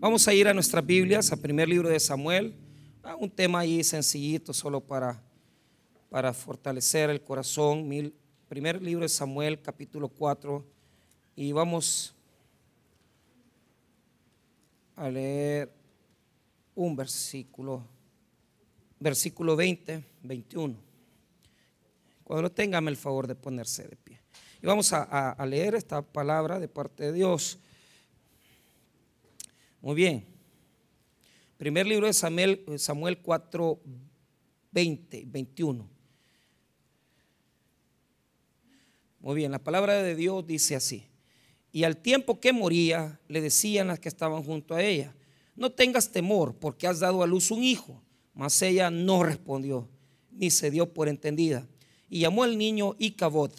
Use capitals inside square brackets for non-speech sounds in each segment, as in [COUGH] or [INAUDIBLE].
Vamos a ir a nuestras Biblias, al primer libro de Samuel, a un tema ahí sencillito, solo para, para fortalecer el corazón. Primer libro de Samuel, capítulo 4, y vamos a leer un versículo, versículo 20, 21. Cuando lo tengan, el favor de ponerse de pie. Y vamos a leer esta palabra de parte de Dios. Muy bien. Primer libro de Samuel, Samuel 4, 20, 21. Muy bien, la palabra de Dios dice así. Y al tiempo que moría, le decían las que estaban junto a ella, no tengas temor, porque has dado a luz un hijo. Mas ella no respondió, ni se dio por entendida. Y llamó al niño Icabod,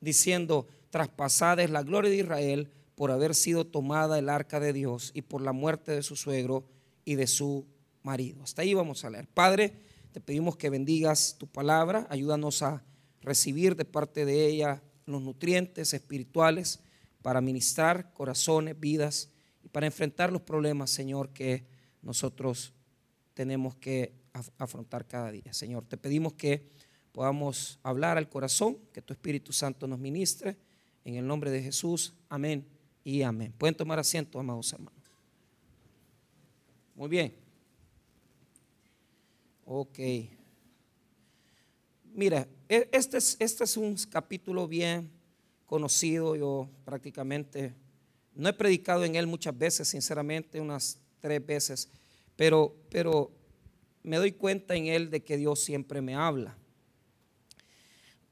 diciendo, traspasada es la gloria de Israel por haber sido tomada el arca de Dios y por la muerte de su suegro y de su marido. Hasta ahí vamos a leer. Padre, te pedimos que bendigas tu palabra, ayúdanos a recibir de parte de ella los nutrientes espirituales para ministrar corazones, vidas y para enfrentar los problemas, Señor, que nosotros tenemos que afrontar cada día. Señor, te pedimos que podamos hablar al corazón, que tu Espíritu Santo nos ministre. En el nombre de Jesús, amén y amén. Pueden tomar asiento, amados hermanos. Muy bien. Ok. Mira, e, este es, este es un capítulo bien conocido. Yo prácticamente no he predicado en él muchas veces, sinceramente, unas tres veces, pero, pero me doy cuenta en él de que Dios siempre me habla.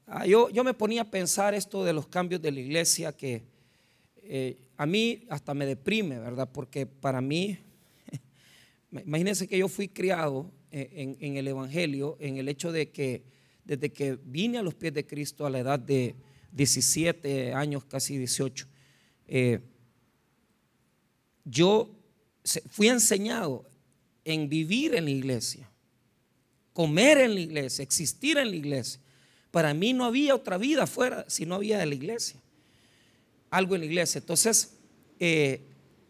Ah, yo, yo me ponía a pensar esto de los cambios de la iglesia que eh, a mí hasta me deprime, ¿verdad? Porque para mí, [LAUGHS] imagínense que yo fui criado eh, en, el Evangelio, en el hecho de que desde que vine a los pies de Cristo a la edad de 17 años, casi 18, eh, yo fui enseñado en vivir en la iglesia, comer en la iglesia, existir en la iglesia. Para mí no había otra vida fuera si no había de la iglesia algo en la iglesia. Entonces, eh,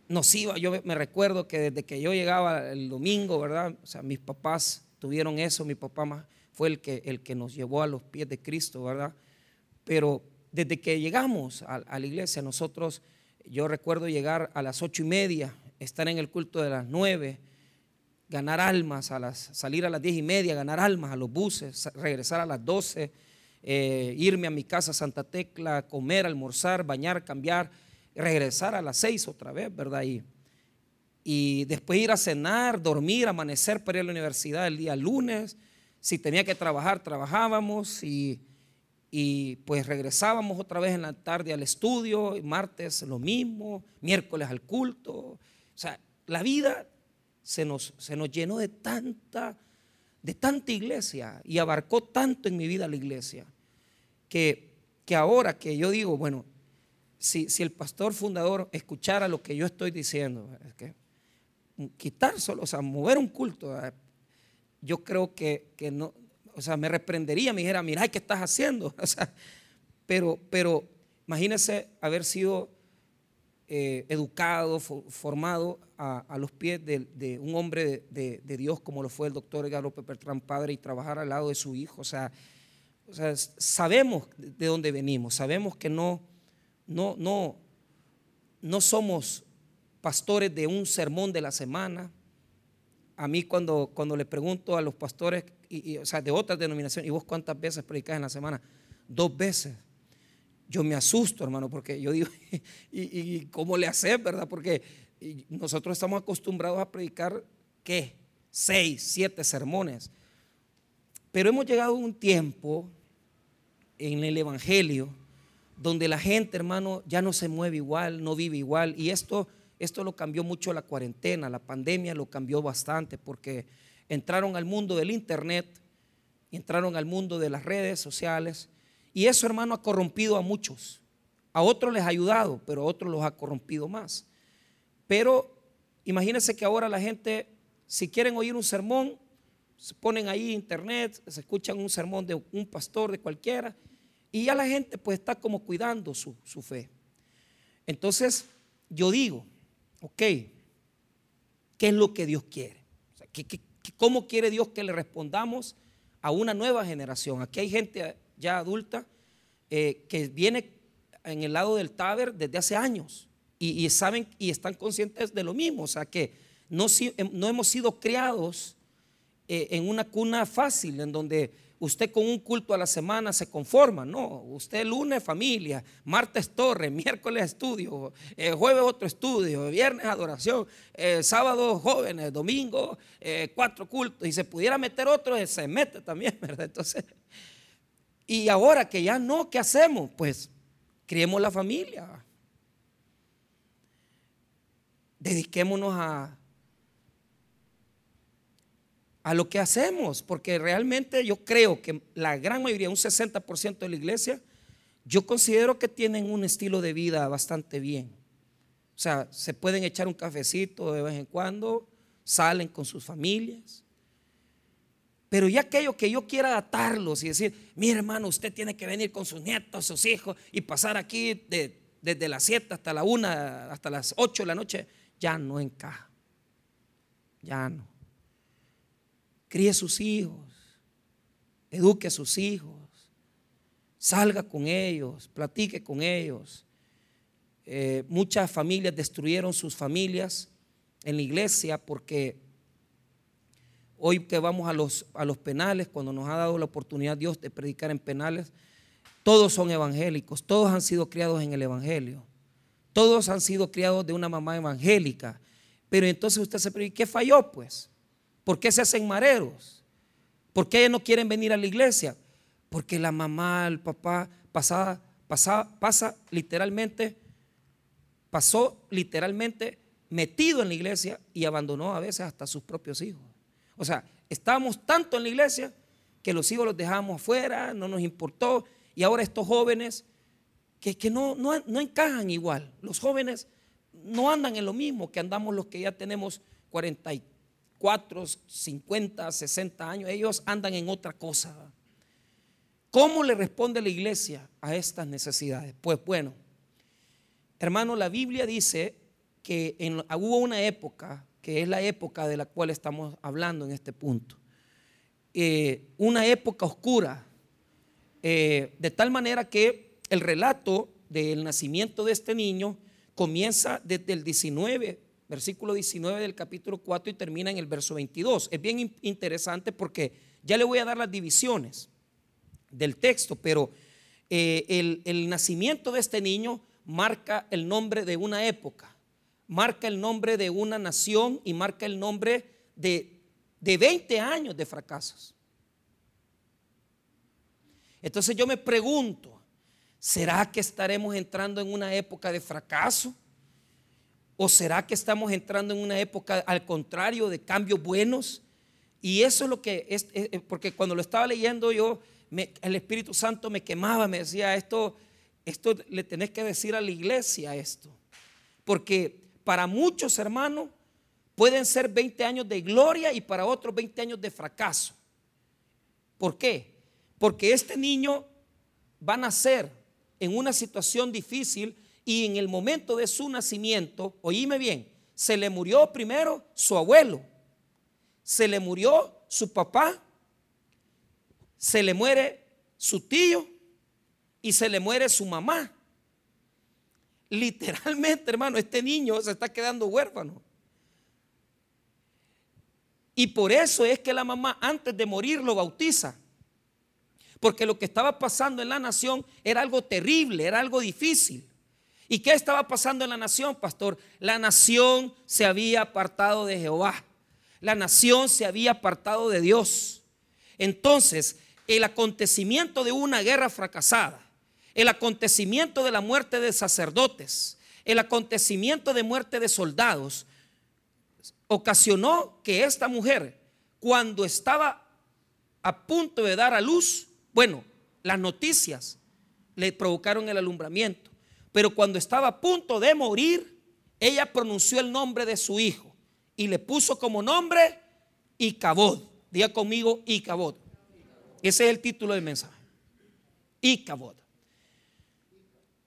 nos iba, yo me recuerdo que desde que yo llegaba el domingo, ¿verdad? O sea, mis papás tuvieron eso, mi papá más fue el que, el que nos llevó a los pies de Cristo, ¿verdad? Pero desde que llegamos a, la iglesia, nosotros, yo recuerdo llegar a las ocho y media, estar en el culto de las nueve, ganar almas, a las, salir a las diez y media, ganar almas a los buses, regresar a las doce eh, irme a mi casa Santa Tecla, comer, almorzar, bañar, cambiar, regresar a las seis otra vez, ¿verdad? Y, y después ir a cenar, dormir, amanecer para ir a la universidad el día lunes. Si tenía que trabajar, trabajábamos y, y pues regresábamos otra vez en la tarde al estudio, martes lo mismo, miércoles al culto. O sea, la vida se nos, se nos llenó de tanta, de tanta iglesia y abarcó tanto en mi vida la iglesia que, que ahora que yo digo, bueno, si, si, el pastor fundador escuchara lo que yo estoy diciendo, es que quitar solo, o sea, mover un culto, yo creo que, que no, o sea, me reprendería, me dijera, mira, ¿qué estás haciendo? [LAUGHS] O sea, pero, pero imagínese haber sido eh, educado, formado a, los pies de, un hombre de, Dios como lo fue el doctor López padre, y trabajar al lado de su hijo. O sea, sabemos de dónde venimos, sabemos que no, no, no, no somos pastores de un sermón de la semana. A mí cuando, cuando le pregunto a los pastores, y, o sea, de otras denominaciones, ¿y vos cuántas veces predicas en la semana? Dos veces. Yo me asusto, hermano, porque yo digo, [LAUGHS] ¿y, cómo le haces, verdad? Porque nosotros estamos acostumbrados a predicar, ¿qué? Seis, siete sermones. Pero hemos llegado a un tiempo en el Evangelio, donde la gente, hermano, ya no se mueve igual, no vive igual. Y esto, esto lo cambió mucho la cuarentena, la pandemia lo cambió bastante, porque entraron al mundo del Internet, entraron al mundo de las redes sociales, y eso, hermano, ha corrompido a muchos. A otros les ha ayudado, pero a otros los ha corrompido más. Pero imagínense que ahora la gente, si quieren oír un sermón, se ponen ahí internet, se escuchan un sermón de un pastor, de cualquiera, y ya la gente pues está como cuidando su, fe. Entonces, yo digo, ok, qué es lo que Dios quiere. ¿Cómo quiere Dios que le respondamos a una nueva generación? Aquí hay gente ya adulta eh, que viene en el lado del Taber desde hace años y, saben y están conscientes de lo mismo. O sea que no, em, no hemos sido criados eh, en una cuna fácil, en donde usted con un culto a la semana se conforma. No, usted lunes familia, martes torre, [LAUGHS] miércoles estudio, eh, jueves otro estudio, viernes adoración, eh, sábado jóvenes, domingo cuatro cultos. Y se pudiera meter otro, se mete también, [LAUGHS] ¿verdad? Entonces, y ahora que ya no, ¿qué hacemos? Pues criemos la familia. Dediquémonos a a lo que hacemos, porque realmente yo creo que la gran mayoría, un 60% de la iglesia, yo considero que tienen un estilo de vida bastante bien. O sea, se pueden echar un cafecito de vez en cuando, salen con sus familias. Pero ya aquello que yo quiera atarlos y decir, mi hermano, usted tiene que venir con sus nietos, sus hijos y pasar aquí desde las 7 hasta la 1, hasta las 8 de la noche, ya no encaja. Ya no críe sus hijos, eduque a sus hijos, salga con ellos, platique con ellos. Eh, muchas familias destruyeron sus familias en la iglesia porque hoy que vamos a los, a los penales, cuando nos ha dado la oportunidad Dios de predicar en penales, todos son evangélicos, todos han sido criados en el Evangelio, todos han sido criados de una mamá evangélica. Pero entonces usted se pregunta, ¿qué falló pues? ¿Por qué se hacen mareros? ¿Por qué no quieren venir a la iglesia? Porque la mamá, el papá, pasa, pasa, pasa literalmente, pasó literalmente metido en la iglesia y abandonó a veces hasta sus propios hijos. O sea, estábamos tanto en la iglesia que los hijos los dejamos afuera, no nos importó. Y ahora estos jóvenes que, no, no, no, encajan igual. Los jóvenes no andan en lo mismo que andamos los que ya tenemos 40 y 4, 50, 60 años, ellos andan en otra cosa. ¿Cómo le responde la iglesia a estas necesidades? Pues bueno, hermano, la Biblia dice que en, hubo una época, que es la época de la cual estamos hablando en este punto, eh, una época oscura, eh, de tal manera que el relato del nacimiento de este niño comienza desde el 19 versículo 19 del capítulo 4 y termina en el verso 22. Es bien interesante porque ya le voy a dar las divisiones del texto, pero eh, el, el nacimiento de este niño marca el nombre de una época, marca el nombre de una nación y marca el nombre de, de 20 años de fracasos. Entonces yo me pregunto, ¿será que estaremos entrando en una época de fracaso? ¿O será que estamos entrando en una época al contrario de cambios buenos? Y eso es lo que es, porque cuando lo estaba leyendo yo, el Espíritu Santo me quemaba, me decía, esto, esto le tenés que decir a la iglesia esto. Porque para muchos hermanos pueden ser 20 años de gloria y para otros 20 años de fracaso. ¿Por qué? Porque este niño va a nacer en una situación difícil y en el momento de su nacimiento, oíme bien, se le murió primero su abuelo, se le murió su papá, se le muere su tío y se le muere su mamá. Literalmente, hermano, este niño se está quedando huérfano. Y por eso es que la mamá antes de morir lo bautiza. Porque lo que estaba pasando en la nación era algo terrible, era algo difícil. ¿Y qué estaba pasando en la nación, pastor? La nación se había apartado de Jehová. La nación se había apartado de Dios. Entonces, el acontecimiento de una guerra fracasada, el acontecimiento de la muerte de sacerdotes, el acontecimiento de muerte de soldados, ocasionó que esta mujer, cuando estaba a punto de dar a luz, bueno, las noticias le provocaron el alumbramiento. Pero cuando estaba a punto de morir, ella pronunció el nombre de su hijo y le puso como nombre Icabod. Diga conmigo Icabod. Ese es el título del mensaje. Icabod.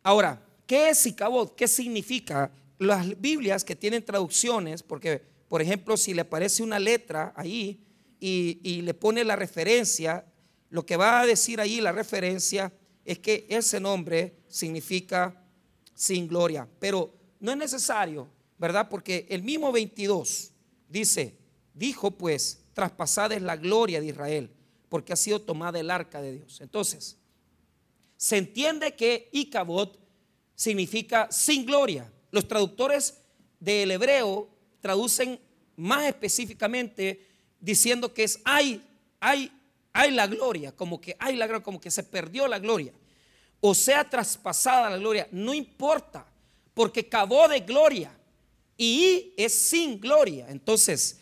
Ahora, ¿qué es Icabod? ¿Qué significa? Las Biblias que tienen traducciones, porque por ejemplo, si le aparece una letra ahí y, y le pone la referencia, lo que va a decir ahí la referencia es que ese nombre significa sin gloria. Pero no es necesario, ¿verdad? Porque el mismo 22 dice, dijo pues, traspasada es la gloria de Israel, porque ha sido tomada el arca de Dios. Entonces, se entiende que Icabod significa sin gloria. Los traductores del hebreo traducen más específicamente diciendo que es hay, hay, hay la gloria, como que hay la gloria, como que se perdió la gloria o sea traspasada la gloria, no importa, porque acabó de gloria y es sin gloria. Entonces,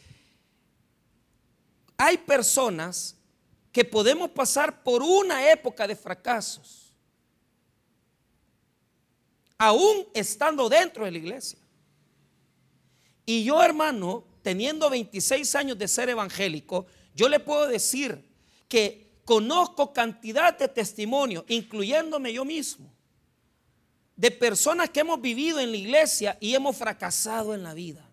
hay personas que podemos pasar por una época de fracasos, aún estando dentro de la iglesia. Y yo, hermano, teniendo 26 años de ser evangélico, yo le puedo decir que Conozco cantidad de testimonios, incluyéndome yo mismo, de personas que hemos vivido en la iglesia y hemos fracasado en la vida.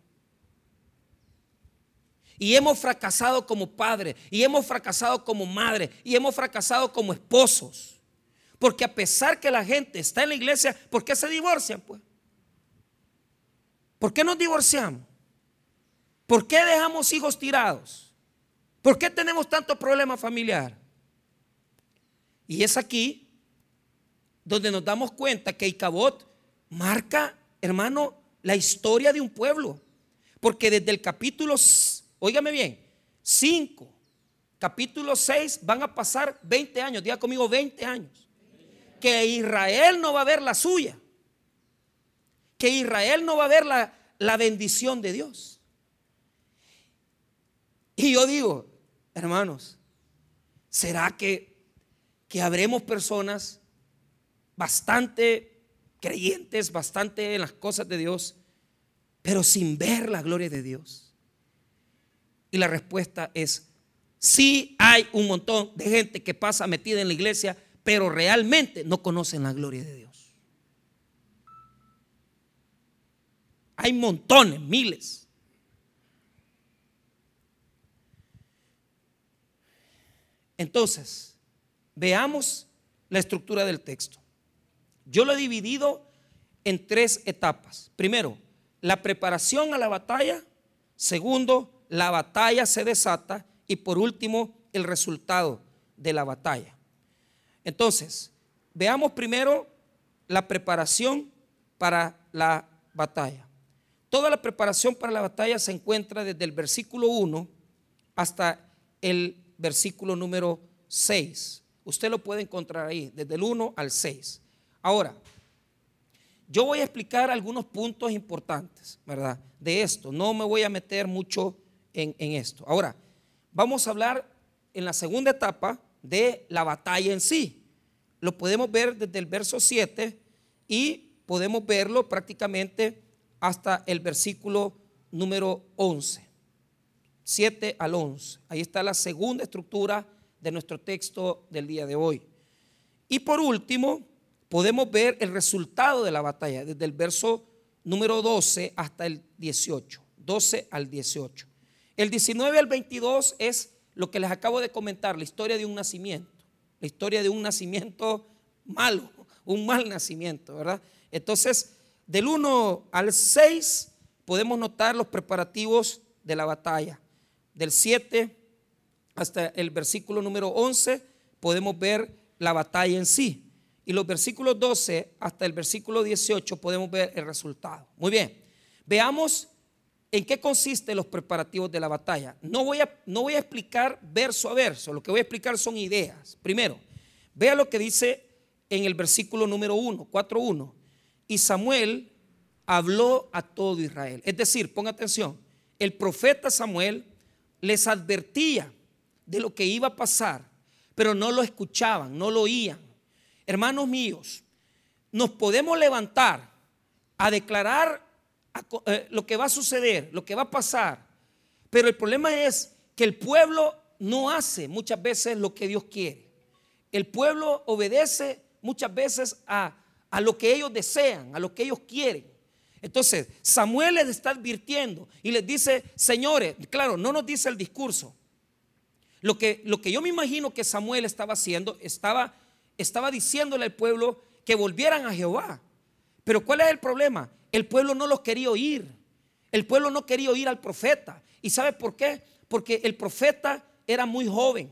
Y hemos fracasado como padre, y hemos fracasado como madre, y hemos fracasado como esposos. Porque a pesar que la gente está en la iglesia, ¿por qué se divorcian? Pues? ¿Por qué nos divorciamos? ¿Por qué dejamos hijos tirados? ¿Por qué tenemos tantos problemas familiares? Y es aquí donde nos damos cuenta que Icabot marca, hermano, la historia de un pueblo. Porque desde el capítulo, óigame bien, 5, capítulo 6 van a pasar 20 años, diga conmigo 20 años. Que Israel no va a ver la suya. Que Israel no va a ver la, la bendición de Dios. Y yo digo, hermanos, ¿será que que habremos personas bastante creyentes, bastante en las cosas de Dios, pero sin ver la gloria de Dios. Y la respuesta es, sí hay un montón de gente que pasa metida en la iglesia, pero realmente no conocen la gloria de Dios. Hay montones, miles. Entonces, Veamos la estructura del texto. Yo lo he dividido en tres etapas. Primero, la preparación a la batalla. Segundo, la batalla se desata. Y por último, el resultado de la batalla. Entonces, veamos primero la preparación para la batalla. Toda la preparación para la batalla se encuentra desde el versículo 1 hasta el versículo número 6. Usted lo puede encontrar ahí, desde el 1 al 6. Ahora, yo voy a explicar algunos puntos importantes, ¿verdad? De esto. No me voy a meter mucho en, esto. Ahora, vamos a hablar en la segunda etapa de la batalla en sí. Lo podemos ver desde el verso 7 y podemos verlo prácticamente hasta el versículo número 11. 7 al 11. Ahí está la segunda estructura de nuestro texto del día de hoy. Y por último, podemos ver el resultado de la batalla desde el verso número 12 hasta el 18. 12 al 18. El 19 al 22 es lo que les acabo de comentar, la historia de un nacimiento, la historia de un nacimiento malo, un mal nacimiento, ¿verdad? Entonces, del 1 al 6 podemos notar los preparativos de la batalla. Del 7 hasta el versículo número 11 podemos ver la batalla en sí. Y los versículos 12 hasta el versículo 18 podemos ver el resultado. Muy bien, veamos en qué consisten los preparativos de la batalla. No voy, a, no voy a explicar verso a verso, lo que voy a explicar son ideas. Primero, vea lo que dice en el versículo número 1, 4.1. Y Samuel habló a todo Israel. Es decir, ponga atención, el profeta Samuel les advertía de lo que iba a pasar, pero no lo escuchaban, no lo oían. Hermanos míos, nos podemos levantar a declarar eh, lo que va a suceder, lo que va a pasar, pero el problema es que el pueblo no hace muchas veces lo que Dios quiere. El pueblo obedece muchas veces a, a lo que ellos desean, a lo que ellos quieren. Entonces, Samuel les está advirtiendo y les dice, señores, claro, no nos dice el discurso. Lo que, lo que yo me imagino que Samuel estaba haciendo, estaba, estaba diciéndole al pueblo que volvieran a Jehová. Pero ¿cuál es el problema? El pueblo no los quería oír. El pueblo no quería oír al profeta. ¿Y sabe por qué? Porque el profeta era muy joven.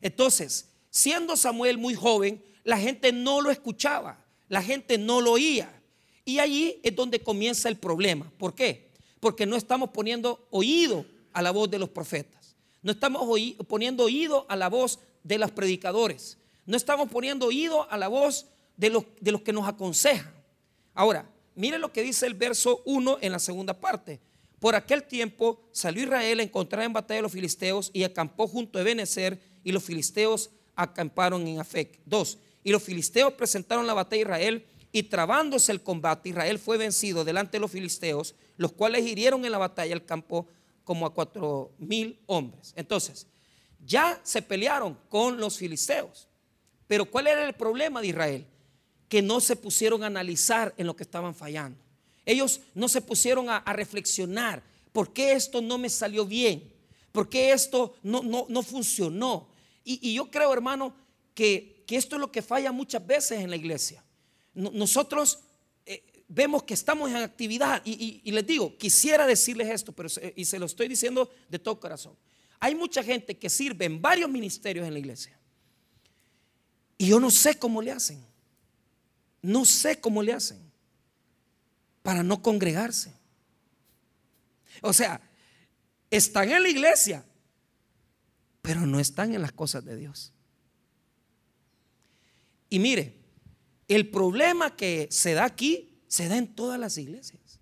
Entonces, siendo Samuel muy joven, la gente no lo escuchaba, la gente no lo oía. Y allí es donde comienza el problema. ¿Por qué? Porque no estamos poniendo oído a la voz de los profetas. No estamos poniendo oído a la voz de los predicadores. No estamos poniendo oído a la voz de los, de los que nos aconsejan. Ahora, mire lo que dice el verso 1 en la segunda parte. Por aquel tiempo salió Israel a encontrar en batalla a los filisteos y acampó junto a Ebenezer y los filisteos acamparon en Afec. 2. Y los filisteos presentaron la batalla a Israel y trabándose el combate, Israel fue vencido delante de los filisteos, los cuales hirieron en la batalla el campo como a cuatro mil hombres. Entonces, ya se pelearon con los filisteos. Pero ¿cuál era el problema de Israel? Que no se pusieron a analizar en lo que estaban fallando. Ellos no se pusieron a, reflexionar. ¿Por qué esto no me salió bien? ¿Por qué esto no, no, funcionó? Y, yo creo, hermano, que, que esto es lo que falla muchas veces en la iglesia nosotros eh, vemos que estamos en actividad y, les digo, quisiera decirles esto, pero y se lo estoy diciendo de todo corazón. Hay mucha gente que sirve en varios ministerios en la iglesia. Y yo no sé cómo le hacen. No sé cómo le hacen para no congregarse. O sea, están en la iglesia, pero no están en las cosas de Dios. Y mire, el problema que se da aquí se da en todas las iglesias.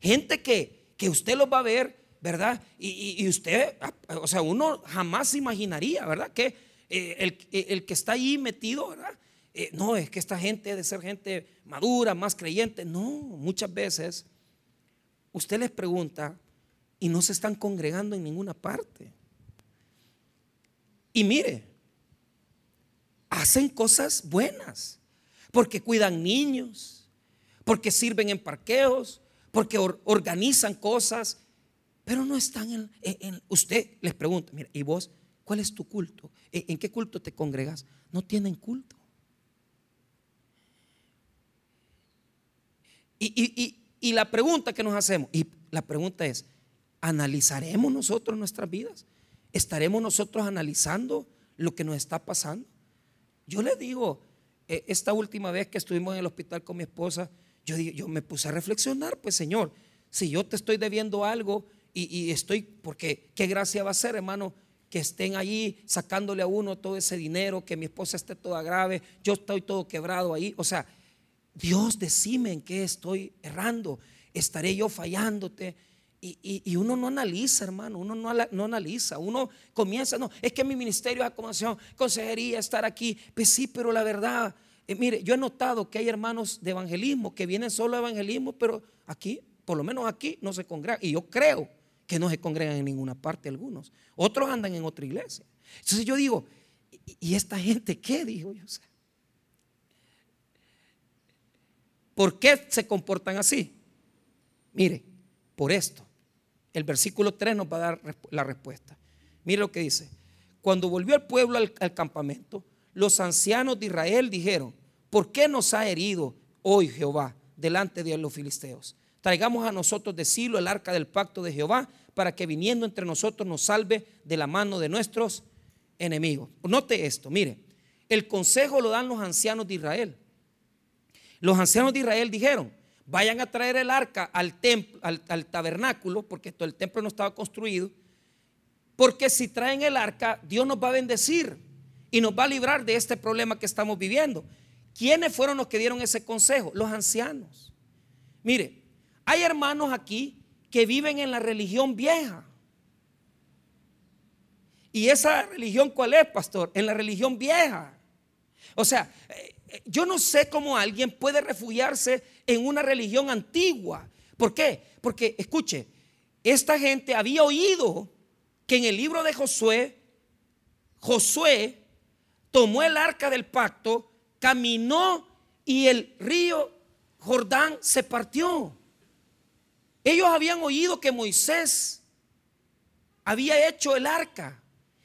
Gente que, que usted los va a ver, ¿verdad? Y, usted, o sea, uno jamás imaginaría, ¿verdad? Que eh, el, que está ahí metido, ¿verdad? Eh, no, es que esta gente debe ser gente madura, más creyente. No, muchas veces usted les pregunta y no se están congregando en ninguna parte. Y mire, hacen cosas buenas, porque cuidan niños, porque sirven en parqueos, porque organizan cosas, pero no están en, Usted les pregunta, mira, ¿y vos cuál es tu culto? ¿En, qué culto te congregas? No tienen culto. Y, y la pregunta que nos hacemos, y la pregunta es, ¿analizaremos nosotros nuestras vidas? ¿Estaremos nosotros analizando lo que nos está pasando? Yo le digo, esta última vez que estuvimos en el hospital con mi esposa, yo, me puse a reflexionar, pues Señor, si yo te estoy debiendo algo y, estoy, porque qué gracia va a ser, hermano, que estén allí sacándole a uno todo ese dinero, que mi esposa esté toda grave, yo estoy todo quebrado ahí. O sea, Dios, decime en qué estoy errando, estaré yo fallándote. Y, uno no analiza, hermano, uno no, no, analiza, uno comienza, no, es que mi ministerio es acomodación, consejería, estar aquí, pues sí, pero la verdad, eh, mire, yo he notado que hay hermanos de evangelismo que vienen solo a evangelismo, pero aquí, por lo menos aquí, no se congregan, y yo creo que no se congregan en ninguna parte algunos, otros andan en otra iglesia. Entonces yo digo, ¿y esta gente qué? Dijo yo. ¿Por qué se comportan así? Mire, por esto. El versículo 3 nos va a dar la respuesta. Mire lo que dice. Cuando volvió el pueblo al, campamento, los ancianos de Israel dijeron, ¿por qué nos ha herido hoy Jehová delante de los filisteos? Traigamos a nosotros de Silo el arca del pacto de Jehová para que viniendo entre nosotros nos salve de la mano de nuestros enemigos. Note esto, mire, el consejo lo dan los ancianos de Israel. Los ancianos de Israel dijeron, vayan a traer el arca al templo, al, tabernáculo, porque el templo no estaba construido, porque si traen el arca, Dios nos va a bendecir y nos va a librar de este problema que estamos viviendo. ¿Quiénes fueron los que dieron ese consejo? Los ancianos. Mire, hay hermanos aquí que viven en la religión vieja. ¿Y esa religión cuál es, pastor? En la religión vieja. O sea, eh, yo no sé cómo alguien puede refugiarse en una religión antigua. ¿Por qué? Porque, escuche, esta gente había oído que en el libro de Josué, Josué tomó el arca del pacto, caminó y el río Jordán se partió. Ellos habían oído que Moisés había hecho el arca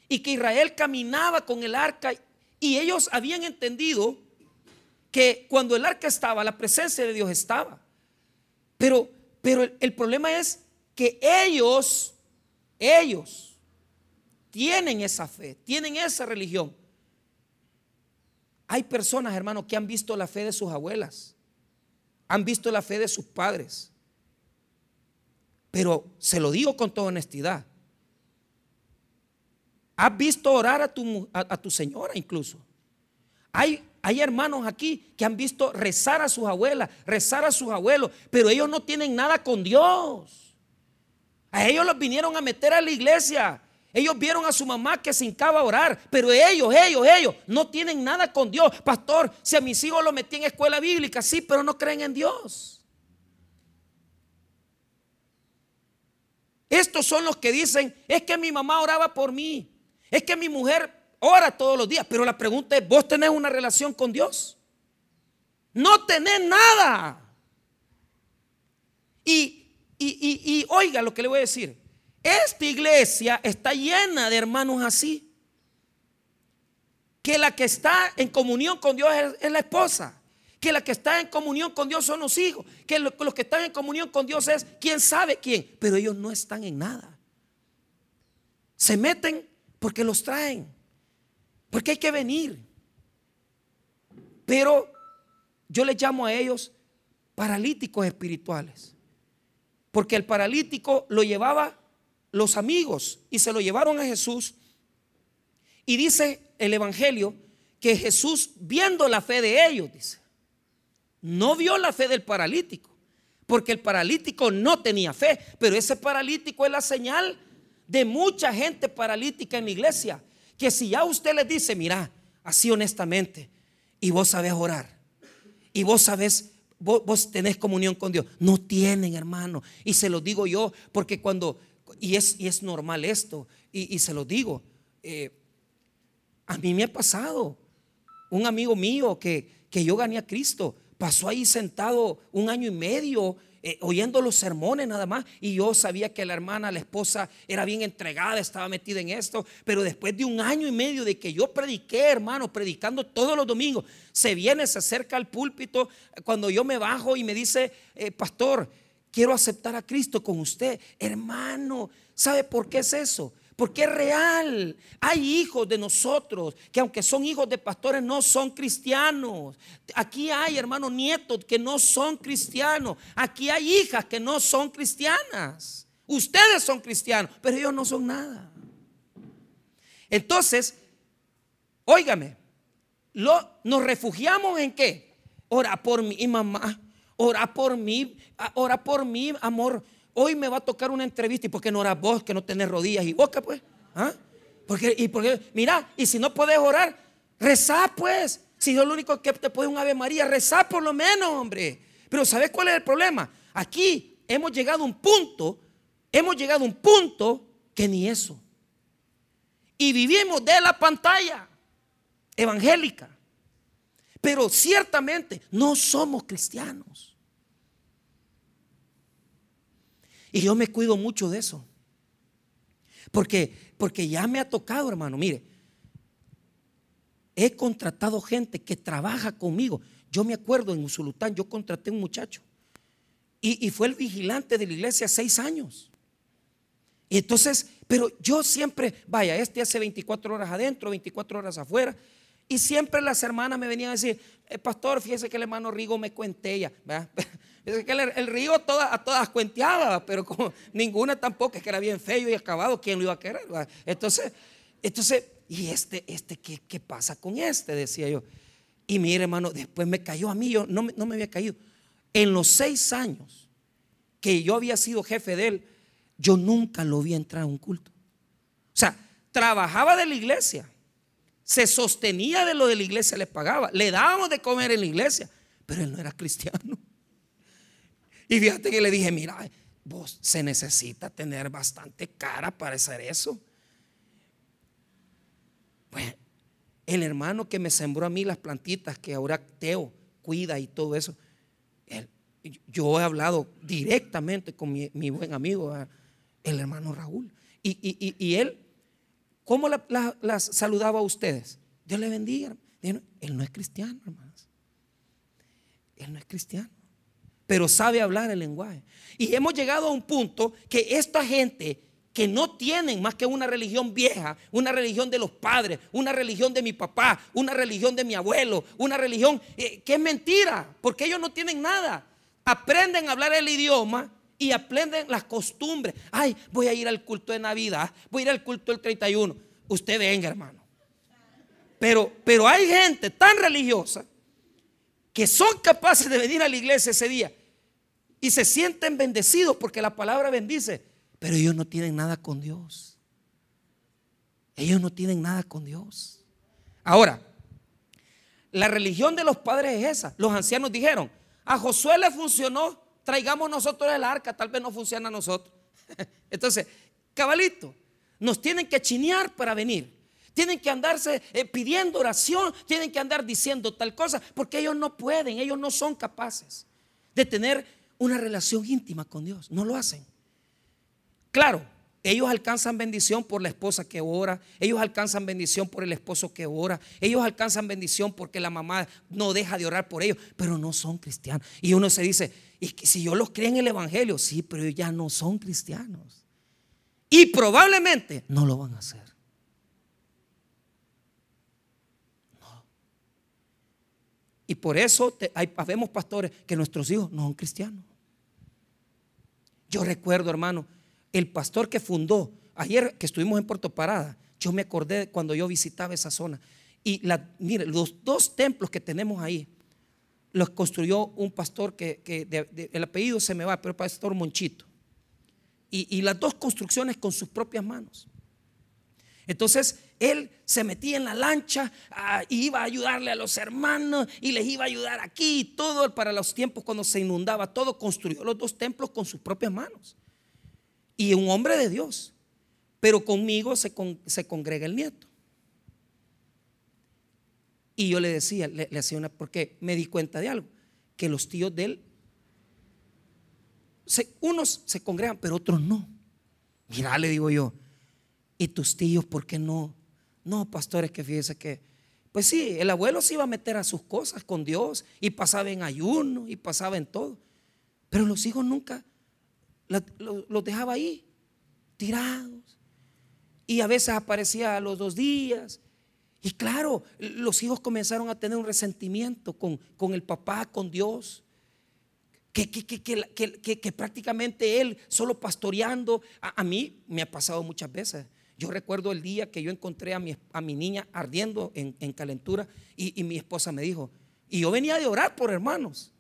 y que Israel caminaba con el arca y ellos habían entendido que cuando el arca estaba, la presencia de Dios estaba. Pero, pero el, problema es que ellos, ellos tienen esa fe, tienen esa religión. Hay personas, hermanos, que han visto la fe de sus abuelas, han visto la fe de sus padres. Pero se lo digo con toda honestidad. ¿Has visto orar a tu, a, tu señora incluso? Hay, hay hermanos aquí que han visto rezar a sus abuelas, rezar a sus abuelos, pero ellos no tienen nada con Dios. A ellos los vinieron a meter a la iglesia. Ellos vieron a su mamá que se hincaba a orar, pero ellos, ellos, ellos no tienen nada con Dios. Pastor, si a mis hijos los metí en escuela bíblica, sí, pero no creen en Dios. Estos son los que dicen, es que mi mamá oraba por mí, es que mi mujer ora todos los días, pero la pregunta es, ¿vos tenés una relación con Dios? No tenés nada. Y, y, oiga lo que le voy a decir, esta iglesia está llena de hermanos así, que la que está en comunión con Dios es la esposa que la que está en comunión con Dios son los hijos, que los que están en comunión con Dios es quién sabe quién, pero ellos no están en nada. Se meten porque los traen, porque hay que venir. Pero yo les llamo a ellos paralíticos espirituales, porque el paralítico lo llevaba los amigos y se lo llevaron a Jesús. Y dice el Evangelio que Jesús, viendo la fe de ellos, dice, no vio la fe del paralítico, porque el paralítico no tenía fe, pero ese paralítico es la señal de mucha gente paralítica en la iglesia, que si ya usted le dice, mira, así honestamente, y vos sabés orar, y vos sabés, vos, tenés comunión con Dios, no tienen hermano, y se lo digo yo, porque cuando, y es, y es normal esto, y, se lo digo, eh, a mí me ha pasado, un amigo mío que, que yo gané a Cristo, pasó ahí sentado un año y medio eh, oyendo los sermones nada más. Y yo sabía que la hermana, la esposa era bien entregada, estaba metida en esto, pero después de un año y medio de que yo prediqué, hermano, predicando todos los domingos, se viene, se acerca al púlpito cuando yo me bajo y me dice, eh, pastor, quiero aceptar a Cristo con usted, hermano, ¿sabe por qué es eso? Porque es real. Hay hijos de nosotros que aunque son hijos de pastores no son cristianos. Aquí hay hermanos nietos que no son cristianos. Aquí hay hijas que no son cristianas. Ustedes son cristianos, pero ellos no son nada. Entonces, óigame, nos refugiamos en qué? Ora por mi mamá, ora por mí, ora por mí, amor hoy me va a tocar una entrevista y por qué no oras vos que no tenés rodillas y boca pues ¿Ah? porque y mira y si no podés orar rezá pues. Si yo lo único que te puede un Ave María rezá por lo menos hombre. Pero sabes cuál es el problema aquí hemos llegado a un punto hemos llegado a un punto que ni eso. Y vivimos de la pantalla evangélica. Pero ciertamente no somos cristianos Y yo me cuido mucho de eso. Porque, porque ya me ha tocado, hermano. Mire, he contratado gente que trabaja conmigo. Yo me acuerdo en Usulután, yo contraté un muchacho. Y, y fue el vigilante de la iglesia seis años. Y entonces, pero yo siempre, vaya, este hace 24 horas adentro, 24 horas afuera. Y siempre las hermanas me venían a decir, eh, pastor, fíjese que el hermano Rigo me cuente ella. [LAUGHS] Es que el, Rigo a todas cuenteaba, pero como ninguna tampoco, es que era bien feo y acabado, ¿quién lo iba a querer? Entonces, entonces, ¿y este, este qué, qué pasa con este? Decía yo. Y mire, hermano, después me cayó a mí, yo no, no me había caído. En los seis años que yo había sido jefe de él, yo nunca lo vi entrar a un culto. O sea, trabajaba de la iglesia, se sostenía de lo de la iglesia, le pagaba, le dábamos de comer en la iglesia, pero él no era cristiano. Y fíjate que le dije, mira, vos se necesita tener bastante cara para hacer eso. Pues el hermano que me sembró a mí las plantitas, que ahora Teo cuida y todo eso, yo he hablado directamente con mi, buen amigo, el hermano Raúl. Y, él, ¿cómo las saludaba a ustedes? Dios le bendiga. Él no es cristiano, hermanos. Él no es cristiano. Pero sabe hablar el lenguaje. Y hemos llegado a un punto que esta gente que no tienen más que una religión vieja, una religión de los padres, una religión de mi papá, una religión de mi abuelo, una religión eh, que es mentira, porque ellos no tienen nada. Aprenden a hablar el idioma y aprenden las costumbres. Ay, voy a ir al culto de Navidad, voy a ir al culto del 31. Usted venga, hermano. Pero, pero hay gente tan religiosa que son capaces de venir a la iglesia ese día y se sienten bendecidos porque la palabra bendice, pero ellos no tienen nada con Dios. Ellos no tienen nada con Dios. Ahora, la religión de los padres es esa. Los ancianos dijeron, a Josué le funcionó, traigamos nosotros el arca, tal vez no funciona a nosotros. [LAUGHS] Entonces, cabalito, nos tienen que chinear para venir. Tienen que andarse eh, pidiendo oración, tienen que andar diciendo tal cosa, porque ellos no pueden, ellos no son capaces de tener una relación íntima con Dios. No lo hacen. Claro, ellos alcanzan bendición por la esposa que ora, ellos alcanzan bendición por el esposo que ora, ellos alcanzan bendición porque la mamá no deja de orar por ellos, pero no son cristianos. Y uno se dice, si yo los creo en el Evangelio, sí, pero ellos ya no son cristianos. Y probablemente no lo van a hacer. Y por eso hay, vemos pastores que nuestros hijos no son cristianos. Yo recuerdo, hermano, el pastor que fundó, ayer que estuvimos en Puerto Parada, yo me acordé cuando yo visitaba esa zona. Y la, mire, los dos templos que tenemos ahí, los construyó un pastor que, el apellido se me va, pero pastor Monchito. Y, y las dos construcciones con sus propias manos. Entonces, él se metía en la lancha ah, y iba a ayudarle a los hermanos y les iba a ayudar aquí, todo para los tiempos cuando se inundaba, todo construyó los dos templos con sus propias manos. Y un hombre de Dios, pero conmigo se, se congrega el nieto. Y yo le decía, le, hacía una, porque me di cuenta de algo, que los tíos de él, unos se congregan, pero otros no. Mira, le digo yo, ¿y tus tíos por qué no? No, pastores, que fíjese que, pues sí, el abuelo se iba a meter a sus cosas con Dios y pasaba en ayuno y pasaba en todo. Pero los hijos nunca los dejaba ahí, tirados. Y a veces aparecía a los dos días. Y claro, los hijos comenzaron a tener un resentimiento con, con el papá, con Dios. Que, que, que, que, prácticamente él solo pastoreando, a mí me ha pasado muchas veces yo recuerdo el día que yo encontré a mi, a mi niña ardiendo en, calentura y, mi esposa me dijo, y yo venía de orar por hermanos.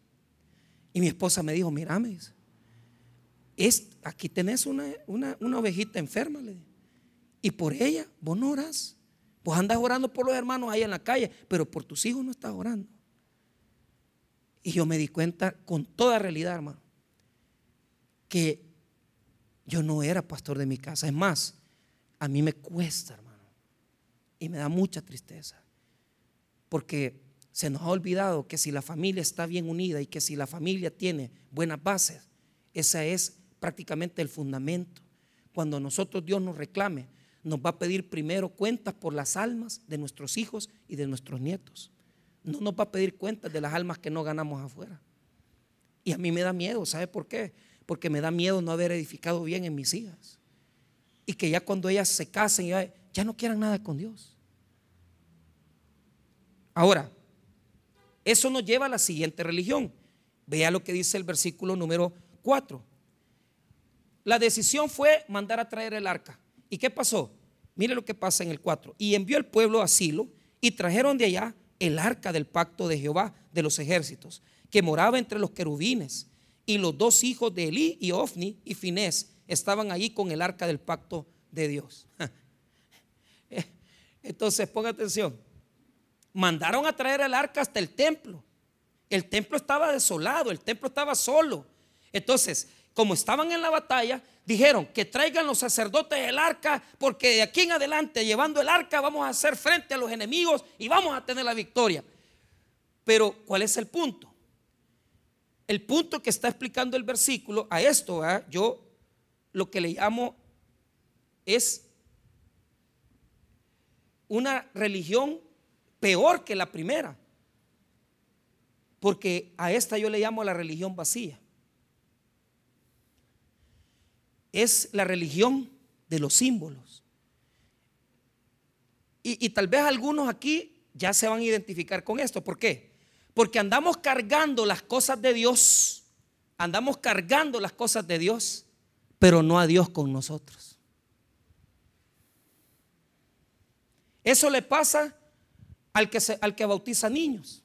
Y mi esposa me dijo, mira, aquí tenés una, ovejita enferma. y por ella vos no orás. Vos andas orando por los hermanos ahí en la calle, pero por tus hijos no estás orando. Y yo me di cuenta con toda realidad, hermano, que yo no era pastor de mi casa. Es más, a mí me cuesta, hermano. Y me da mucha tristeza. Porque se nos ha olvidado que si la familia está bien unida y que si la familia tiene buenas bases, ese es prácticamente el fundamento. Cuando nosotros Dios nos reclame, nos va a pedir primero cuentas por las almas de nuestros hijos y de nuestros nietos. No nos va a pedir cuentas de las almas que no ganamos afuera. Y a mí me da miedo, ¿sabe por qué? Porque me da miedo no haber edificado bien en mis hijas y que ya cuando ellas se casen ya, ya no quieran nada con Dios. Ahora, eso nos lleva a la siguiente religión. Vea lo que dice el versículo número 4. La decisión fue mandar a traer el arca. ¿Y qué pasó? Mire lo que pasa en el 4. Y envió el pueblo a Silo y trajeron de allá el arca del pacto de Jehová de los ejércitos, que moraba entre los querubines. Y los dos hijos de Elí y Ofni y Finés estaban allí con el arca del pacto de Dios. [LAUGHS] Entonces, ponga atención. Mandaron a traer el arca hasta el templo. El templo estaba desolado, el templo estaba solo. Entonces, como estaban en la batalla, dijeron que traigan los sacerdotes el arca, porque de aquí en adelante, llevando el arca, vamos a hacer frente a los enemigos y vamos a tener la victoria. Pero, ¿cuál es el punto? el punto que está explicando el versículo a esto, yo lo que le llamo es una religión peor que la primera. Porque a esta yo le llamo la religión vacía. Es la religión de los símbolos. Y, tal vez algunos aquí ya se van a identificar con esto. ¿Por qué? Porque andamos cargando las cosas de Dios. Andamos cargando las cosas de Dios, pero no a Dios con nosotros. Eso le pasa al que, al que bautiza niños.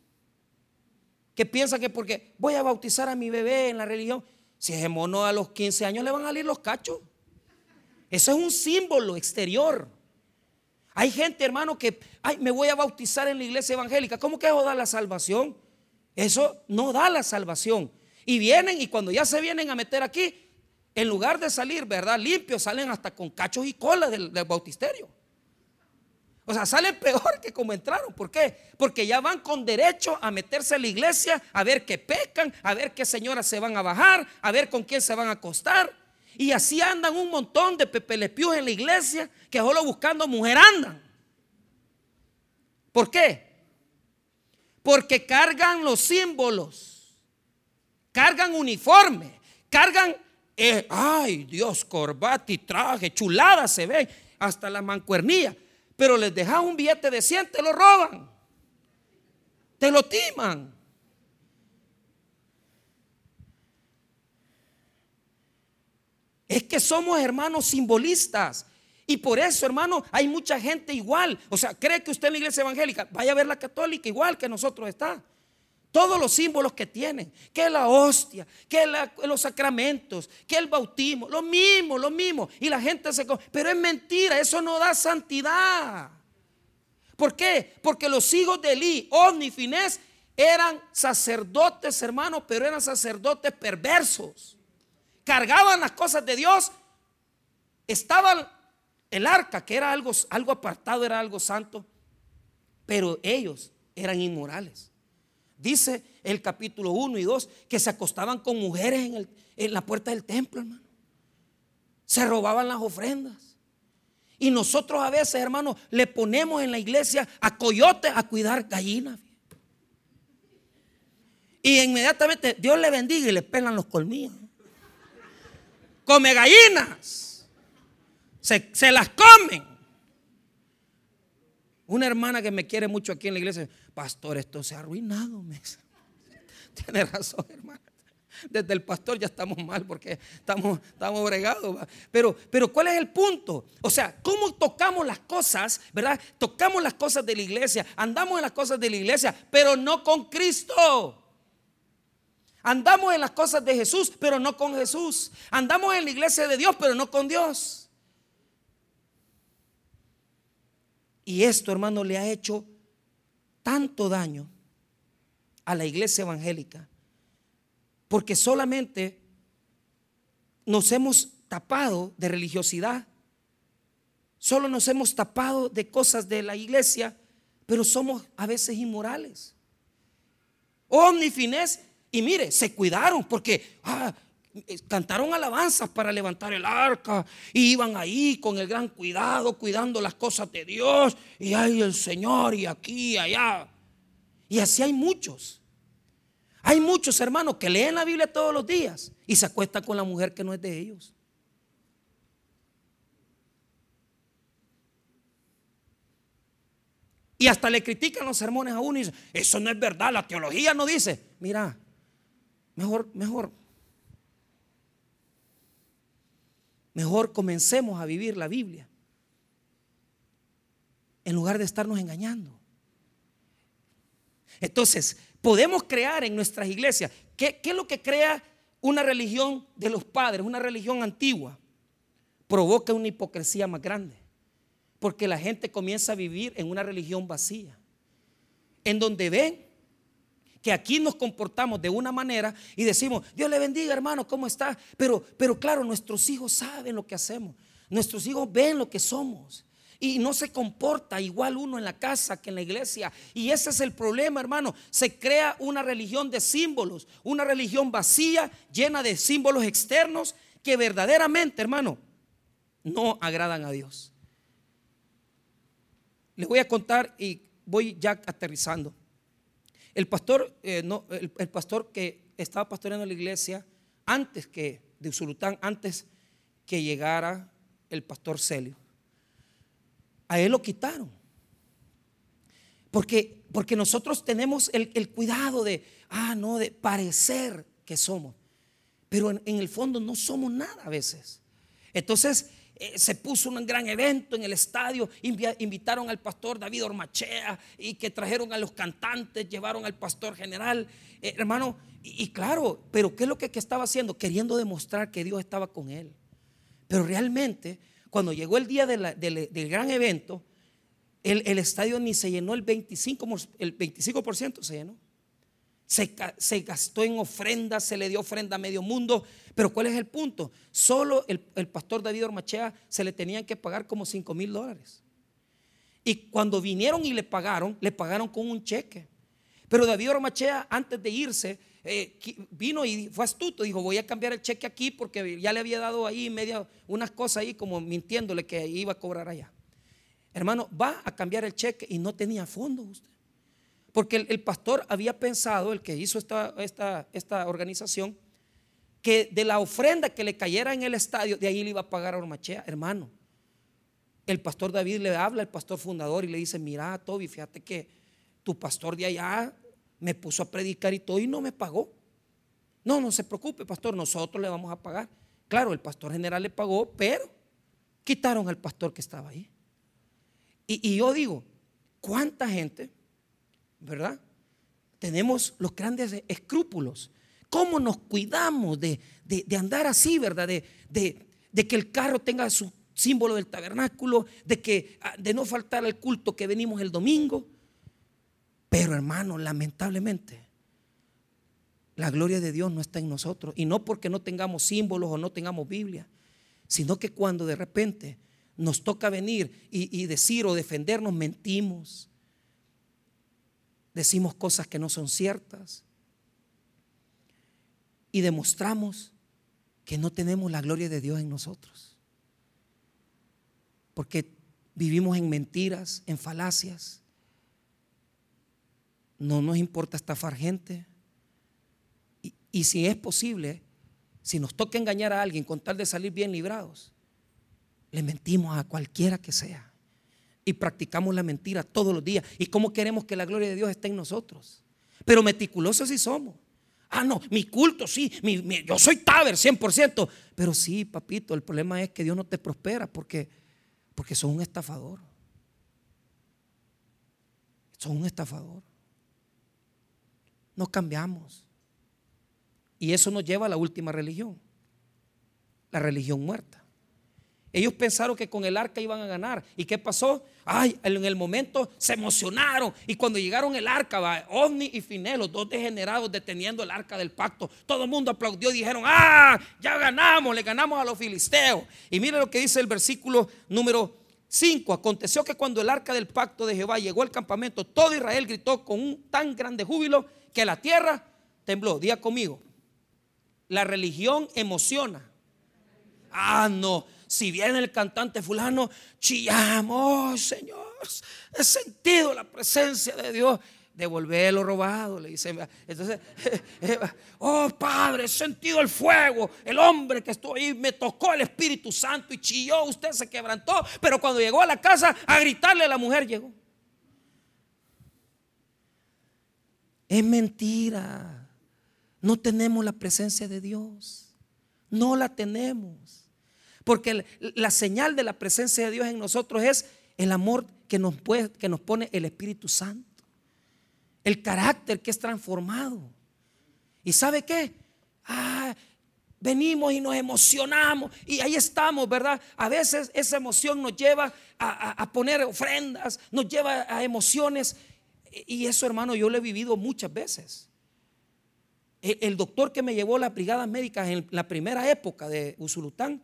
Que piensa que porque voy a bautizar a mi bebé en la religión, si es mono a los 15 años le van a salir los cachos. Eso es un símbolo exterior. Hay gente, hermano, que, ay, me voy a bautizar en la iglesia evangélica. ¿Cómo que eso da la salvación? Eso no da la salvación. Y vienen y cuando ya se vienen a meter aquí, en lugar de salir, ¿verdad? Limpios, salen hasta con cachos y cola del, del bautisterio. O sea, salen peor que como entraron. ¿Por qué? Porque ya van con derecho a meterse a la iglesia, a ver qué pecan, a ver qué señoras se van a bajar, a ver con quién se van a acostar. Y así andan un montón de pepelepios en la iglesia que solo buscando mujer andan. ¿Por qué? Porque cargan los símbolos, cargan uniforme, cargan, eh, ay Dios, corbata y traje, chulada se ve, hasta la mancuernilla pero les dejas un billete de 100, te lo roban. Te lo timan. Es que somos hermanos simbolistas. Y por eso, hermano, hay mucha gente igual. O sea, cree que usted en la iglesia evangélica, vaya a ver la católica igual que nosotros está. Todos los símbolos que tienen, que la hostia, que los sacramentos, que el bautismo, lo mismo, lo mismo. Y la gente se... Pero es mentira, eso no da santidad. ¿Por qué? Porque los hijos de Eli, Omni, Finés, eran sacerdotes, hermanos, pero eran sacerdotes perversos. Cargaban las cosas de Dios. Estaban el arca, que era algo, algo apartado, era algo santo, pero ellos eran inmorales. Dice el capítulo 1 y 2 que se acostaban con mujeres en, la puerta del templo, hermano. Se robaban las ofrendas. Y nosotros a veces, hermano, le ponemos en la iglesia a coyotes a cuidar gallinas. Y inmediatamente Dios le bendiga y le pelan los colmillos. Come gallinas. Se, se las comen. Una hermana que me quiere mucho aquí en la iglesia pastor, esto se ha arruinado. Me. [LAUGHS] Tiene razón, hermano. Desde el pastor ya estamos mal porque estamos, estamos bregados. Pero, pero ¿cuál es el punto? O sea, ¿cómo tocamos las cosas? ¿Verdad? Tocamos las cosas de la iglesia, andamos en las cosas de la iglesia, pero no con Cristo. Andamos en las cosas de Jesús, pero no con Jesús. Andamos en la iglesia de Dios, pero no con Dios. Y esto, hermano, le ha hecho tanto daño a la iglesia evangélica porque solamente nos hemos tapado de religiosidad, solo nos hemos tapado de cosas de la iglesia, pero somos a veces inmorales. Omnifines, y mire, se cuidaron porque ah, cantaron alabanzas para levantar el arca y iban ahí con el gran cuidado, cuidando las cosas de Dios y hay el Señor y aquí y allá. Y así hay muchos. Hay muchos hermanos que leen la Biblia todos los días y se acuestan con la mujer que no es de ellos. Y hasta le critican los sermones a uno y dicen, eso no es verdad, la teología no dice. Mira, mejor, mejor Mejor comencemos a vivir la Biblia en lugar de estarnos engañando. Entonces, podemos crear en nuestras iglesias, ¿qué, es lo que crea una religión de los padres, una religión antigua? Provoca una hipocresía más grande, porque la gente comienza a vivir en una religión vacía, en donde ven que aquí nos comportamos de una manera y decimos, Dios le bendiga hermano, ¿cómo está? Pero, pero claro, nuestros hijos saben lo que hacemos, nuestros hijos ven lo que somos. Y no se comporta igual uno en la casa que en la iglesia. Y ese es el problema, hermano. Se crea una religión de símbolos, una religión vacía, llena de símbolos externos que verdaderamente, hermano, no agradan a Dios. Les voy a contar y voy ya aterrizando. El pastor, eh, no, el, pastor que estaba pastoreando la iglesia antes que de Usulután, antes que llegara el pastor Celio a él lo quitaron. Porque, porque nosotros tenemos el, cuidado de, ah, no, de parecer que somos. Pero en, el fondo no somos nada a veces. Entonces eh, se puso un gran evento en el estadio, invitaron al pastor David Ormachea y que trajeron a los cantantes, llevaron al pastor general, eh, hermano, y, claro, pero ¿qué es lo que, estaba haciendo? Queriendo demostrar que Dios estaba con él. Pero realmente cuando llegó el día del gran evento, el, estadio ni se llenó el 25%, el 25 se llenó. Se, gastó en ofrendas, se le dio ofrenda a medio mundo. Pero ¿cuál es el punto? Solo el, pastor David Ormachea se le tenían que pagar como 5 mil dólares. Y cuando vinieron y le pagaron, le pagaron con un cheque. Pero David Ormachea, antes de irse, eh, vino y fue astuto, dijo, voy a cambiar el cheque aquí porque ya le había dado ahí media, unas cosas ahí como mintiéndole que iba a cobrar allá. Hermano, va a cambiar el cheque y no tenía fondo usted. Porque el, pastor había pensado, el que hizo esta, esta, esta organización, que de la ofrenda que le cayera en el estadio, de ahí le iba a pagar a Ormachea, hermano. El pastor David le habla al pastor fundador y le dice, mira, Toby, fíjate que tu pastor de allá me puso a predicar y todo y no me pagó. No, no se preocupe, pastor, nosotros le vamos a pagar. Claro, el pastor general le pagó, pero quitaron al pastor que estaba ahí. Y, yo digo, ¿cuánta gente, verdad? Tenemos los grandes escrúpulos. ¿Cómo nos cuidamos de, andar así, verdad? De, de, que el carro tenga su símbolo del tabernáculo, de que ah, de no faltar al culto que venimos el domingo. Pero hermano, lamentablemente, la gloria de Dios no está en nosotros. Y no porque no tengamos símbolos o no tengamos Biblia, sino que cuando de repente nos toca venir y, decir o defendernos, mentimos. Decimos cosas que no son ciertas. Y demostramos que no tenemos la gloria de Dios en nosotros. Porque vivimos en mentiras, en falacias no nos importa estafar gente. Y, si es posible, si nos toca engañar a alguien con tal de salir bien librados, le mentimos a cualquiera que sea. Y practicamos la mentira todos los días. ¿Y cómo queremos que la gloria de Dios esté en nosotros? Pero meticulosos sí somos. Ah, no, mi culto sí, yo soy taber 100%. Pero sí, papito, el problema es que Dios no te prospera porque, porque sos un estafador. Sos un estafador no cambiamos. Y eso nos lleva a la última religión, la religión muerta. Ellos pensaron que con el arca iban a ganar. ¿Y qué pasó? Ay, en el momento se emocionaron. Y cuando llegaron el arca, va, Ovni y Finé, los dos degenerados deteniendo el arca del pacto, todo el mundo aplaudió y dijeron, ah, ya ganamos, le ganamos a los filisteos. Y mire lo que dice el versículo número 5. Aconteció que cuando el arca del pacto de Jehová llegó al campamento, todo Israel gritó con un tan grande júbilo que la tierra tembló. Día conmigo. La religión emociona. Ah, no. Si viene el cantante fulano, chillamos, Señor, he sentido la presencia de Dios. Devolver lo robado, le dice. Entonces, [LAUGHS] oh Padre, he sentido el fuego. El hombre que estuvo ahí me tocó el Espíritu Santo y chilló. Usted se quebrantó. Pero cuando llegó a la casa a gritarle, la mujer llegó. Es mentira. No tenemos la presencia de Dios. No la tenemos. Porque la señal de la presencia de Dios en nosotros es el amor que nos, que nos pone el Espíritu Santo. El carácter que es transformado. ¿Y sabe qué? Ah, venimos y nos emocionamos y ahí estamos, ¿verdad? A veces esa emoción nos lleva a, a poner ofrendas, nos lleva a emociones y eso, hermano, yo lo he vivido muchas veces. El doctor que me llevó a las brigadas médicas en la primera época de Usulután,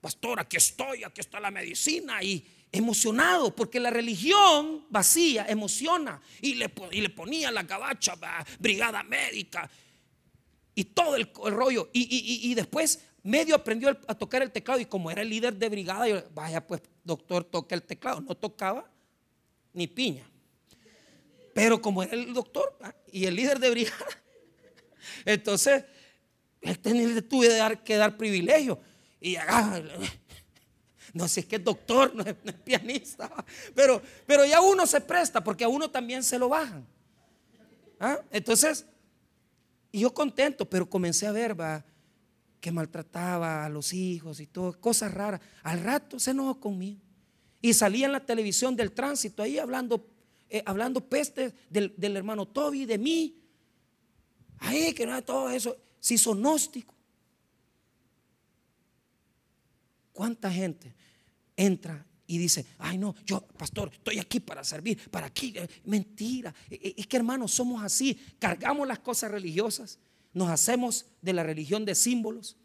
pastor, aquí estoy, aquí está la medicina y emocionado, porque la religión vacía emociona y le, y le ponía la gabacha, brigada médica y todo el, rollo. Y, después medio aprendió a tocar el teclado y como era el líder de brigada, yo, vaya pues doctor, toca el teclado. No tocaba ni piña. Pero como era el doctor y el líder de brigada, [LAUGHS] entonces él tenía, tuve que dar privilegio. Y no sé, es que es doctor, no es, pianista. Pero, pero ya uno se presta porque a uno también se lo bajan. ¿Ah? Entonces, y yo contento, pero comencé a ver va, que maltrataba a los hijos y todo, cosas raras. Al rato se enojó conmigo. Y salía en la televisión del tránsito ahí hablando, eh, hablando peste del, del, hermano Toby, de mí. Ahí que no todo eso. Se hizo gnóstico. ¿Cuánta gente entra y dice, ay no, yo, pastor, estoy aquí para servir, para aquí? Eh, mentira. E, e, es que hermanos, somos así. Cargamos las cosas religiosas, nos hacemos de la religión de símbolos,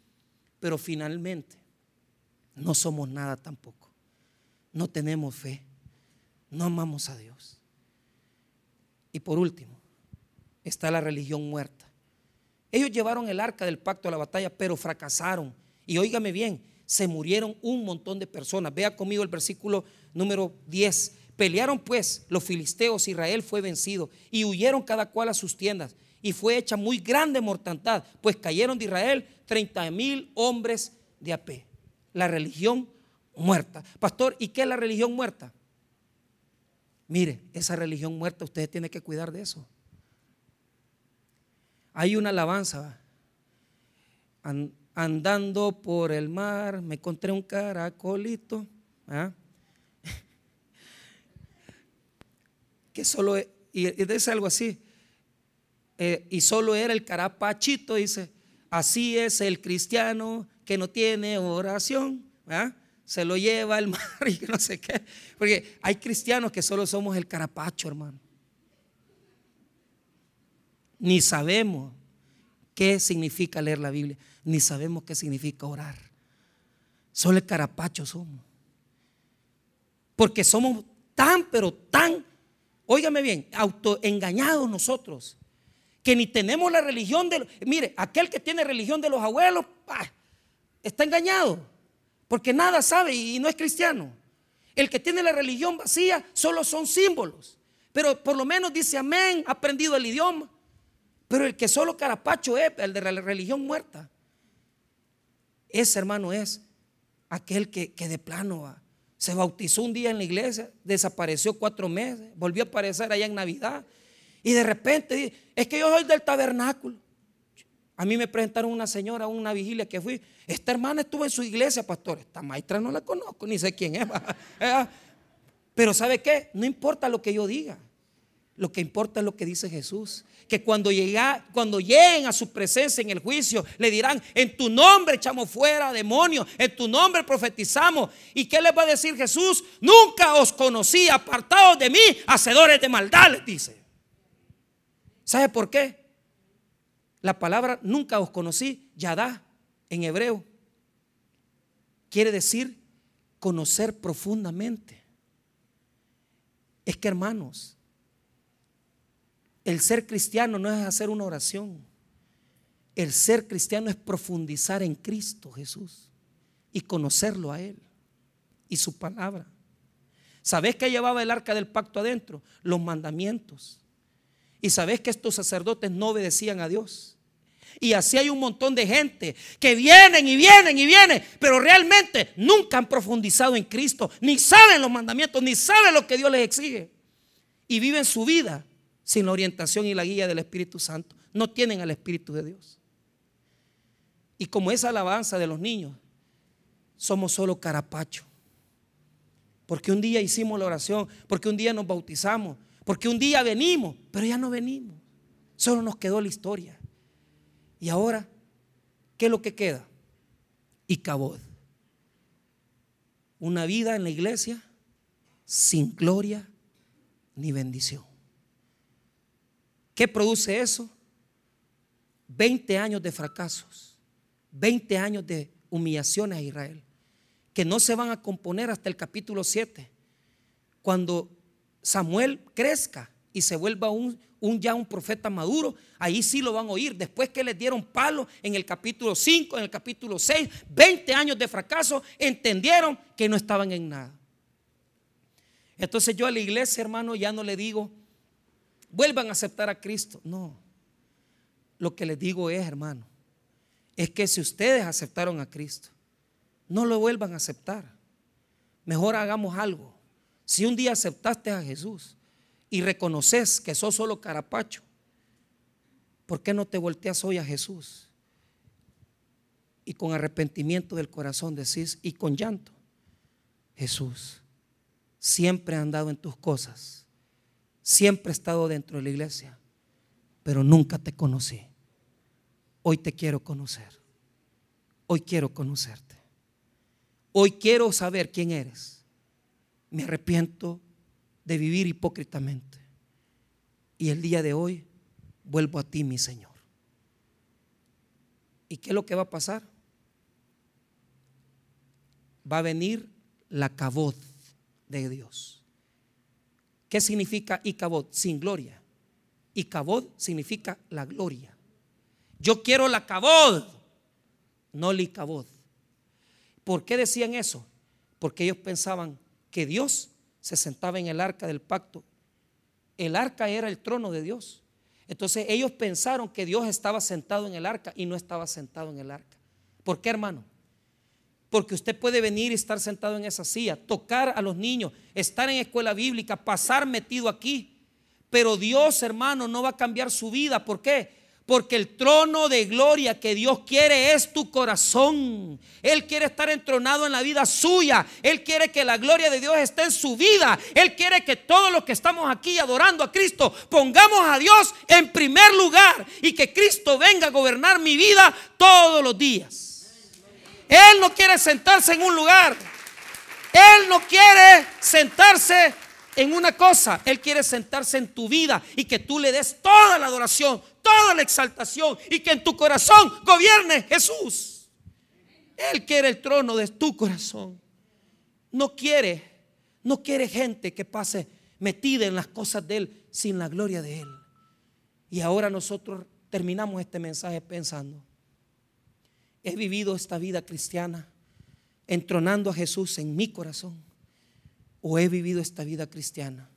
pero finalmente no somos nada tampoco. No tenemos fe, no amamos a Dios. Y por último, está la religión muerta. Ellos llevaron el arca del pacto a la batalla, pero fracasaron. Y óigame bien, se murieron un montón de personas. Vea conmigo el versículo número 10. Pelearon pues los filisteos, Israel fue vencido y huyeron cada cual a sus tiendas y fue hecha muy grande mortandad, pues cayeron de Israel 30 mil hombres de AP. La religión muerta. Pastor, ¿y qué es la religión muerta? Mire, esa religión muerta usted tiene que cuidar de eso. Hay una alabanza andando por el mar, me encontré un caracolito. ¿ah? [LAUGHS] que solo, y, dice algo así, eh, y solo era el carapachito, dice, así es el cristiano que no tiene oración, ¿ah? se lo lleva al mar [LAUGHS] y no sé qué, porque hay cristianos que solo somos el carapacho, hermano. Ni sabemos qué significa leer la Biblia ni sabemos qué significa orar. Solo el carapacho somos. Porque somos tan, pero tan, óigame bien, autoengañados nosotros, que ni tenemos la religión de... Mire, aquel que tiene religión de los abuelos, está engañado, porque nada sabe y no es cristiano. El que tiene la religión vacía solo son símbolos, pero por lo menos dice amén, ha aprendido el idioma. Pero el que solo carapacho es el de la religión muerta. Ese hermano es aquel que, de plano se bautizó un día en la iglesia, desapareció cuatro meses, volvió a aparecer allá en Navidad. Y de repente, es que yo soy del tabernáculo. A mí me presentaron una señora una vigilia que fui. Esta hermana estuvo en su iglesia, pastor. Esta maestra no la conozco, ni sé quién es. [LAUGHS] Pero ¿sabe qué? No importa lo que yo diga. Lo que importa es lo que dice Jesús. Que cuando, llega, cuando lleguen a su presencia en el juicio, le dirán, en tu nombre echamos fuera demonios, en tu nombre profetizamos. ¿Y qué les va a decir Jesús? Nunca os conocí, apartados de mí, hacedores de maldad, les dice. ¿Sabe por qué? La palabra nunca os conocí, yadá, en hebreo, quiere decir conocer profundamente. Es que hermanos, el ser cristiano no es hacer una oración. El ser cristiano es profundizar en Cristo Jesús y conocerlo a Él y su palabra. ¿Sabes qué llevaba el arca del pacto adentro? Los mandamientos. Y sabes que estos sacerdotes no obedecían a Dios. Y así hay un montón de gente que vienen y vienen y vienen, pero realmente nunca han profundizado en Cristo, ni saben los mandamientos, ni saben lo que Dios les exige. Y viven su vida sin la orientación y la guía del Espíritu Santo. No tienen al Espíritu de Dios. Y como esa alabanza de los niños, somos solo carapacho. Porque un día hicimos la oración, porque un día nos bautizamos, porque un día venimos, pero ya no venimos. Solo nos quedó la historia. Y ahora, ¿qué es lo que queda? Y cabod. Una vida en la iglesia sin gloria ni bendición. ¿Qué produce eso? 20 años de fracasos, 20 años de humillaciones a Israel. que no se van a componer hasta el capítulo 7. Cuando Samuel crezca y se vuelva un, ya un profeta maduro, ahí sí lo van a oír. Después que les dieron palo en el capítulo 5, en el capítulo 6, 20 años de fracaso, entendieron que no estaban en nada. Entonces yo a la iglesia, hermano, ya no le digo, vuelvan a aceptar a Cristo. No. Lo que les digo es, hermano, es que si ustedes aceptaron a Cristo, no lo vuelvan a aceptar. Mejor hagamos algo. Si un día aceptaste a Jesús y reconoces que sos solo carapacho, ¿por qué no te volteas hoy a Jesús? Y con arrepentimiento del corazón decís, y con llanto, Jesús, siempre he andado en tus cosas, siempre he estado dentro de la iglesia, pero nunca te conocí. Hoy te quiero conocer. Hoy quiero conocerte. Hoy quiero saber quién eres. Me arrepiento de vivir hipócritamente. Y el día de hoy vuelvo a ti, mi Señor. ¿Y qué es lo que va a pasar? Va a venir la cabot de Dios. ¿Qué significa Icabod? Sin gloria. Icabod significa la gloria. Yo quiero la cabod, no el Icabod. ¿Por qué decían eso? Porque ellos pensaban que Dios se sentaba en el arca del pacto. El arca era el trono de Dios. Entonces ellos pensaron que Dios estaba sentado en el arca y no estaba sentado en el arca. ¿Por qué, hermano? Porque usted puede venir y estar sentado en esa silla, tocar a los niños, estar en escuela bíblica, pasar metido aquí. Pero Dios, hermano, no va a cambiar su vida. ¿Por qué? Porque el trono de gloria que Dios quiere es tu corazón. Él quiere estar entronado en la vida suya. Él quiere que la gloria de Dios esté en su vida. Él quiere que todos los que estamos aquí adorando a Cristo pongamos a Dios en primer lugar y que Cristo venga a gobernar mi vida todos los días. Él no quiere sentarse en un lugar. Él no quiere sentarse en una cosa. Él quiere sentarse en tu vida y que tú le des toda la adoración, toda la exaltación y que en tu corazón gobierne Jesús. Él quiere el trono de tu corazón. No quiere, no quiere gente que pase metida en las cosas de Él sin la gloria de Él. Y ahora nosotros terminamos este mensaje pensando, he vivido esta vida cristiana entronando a Jesús en mi corazón o he vivido esta vida cristiana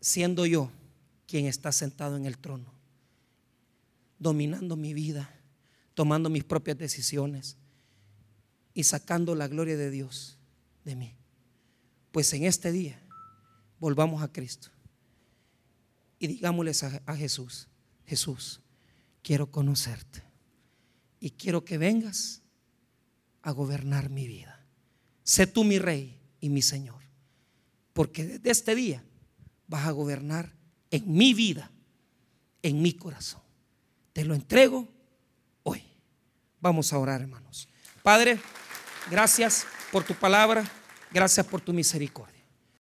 siendo yo quien está sentado en el trono, dominando mi vida, tomando mis propias decisiones y sacando la gloria de Dios de mí. Pues en este día volvamos a Cristo y digámosles a, Jesús, Jesús, quiero conocerte y quiero que vengas a gobernar mi vida. Sé tú mi rey y mi Señor, porque desde este día vas a gobernar en mi vida, en mi corazón. Te lo entrego hoy. Vamos a orar, hermanos. Padre, gracias por tu palabra, gracias por tu misericordia.